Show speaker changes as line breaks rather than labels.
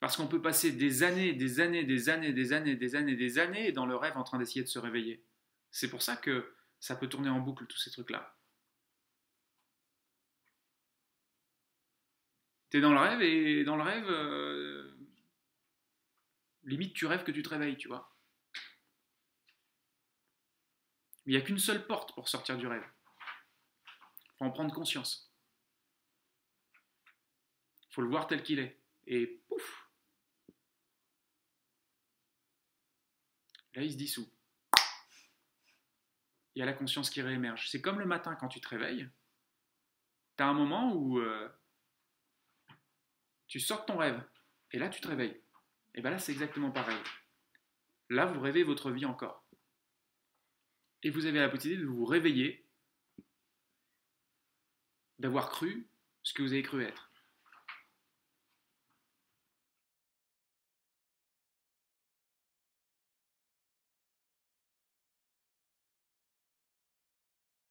Parce qu'on peut passer des années, des années, des années, des années, des années, des années dans le rêve en train d'essayer de se réveiller. C'est pour ça que ça peut tourner en boucle, tous ces trucs-là. T'es dans le rêve et dans le rêve, euh, limite tu rêves que tu te réveilles, tu vois. Il n'y a qu'une seule porte pour sortir du rêve. Il faut en prendre conscience. Il faut le voir tel qu'il est. Et pouf Là, il se dissout. Il y a la conscience qui réémerge. C'est comme le matin quand tu te réveilles. Tu as un moment où euh, tu sors de ton rêve. Et là, tu te réveilles. Et bien là, c'est exactement pareil. Là, vous rêvez votre vie encore. Et vous avez la possibilité de vous réveiller, d'avoir cru ce que vous avez cru être.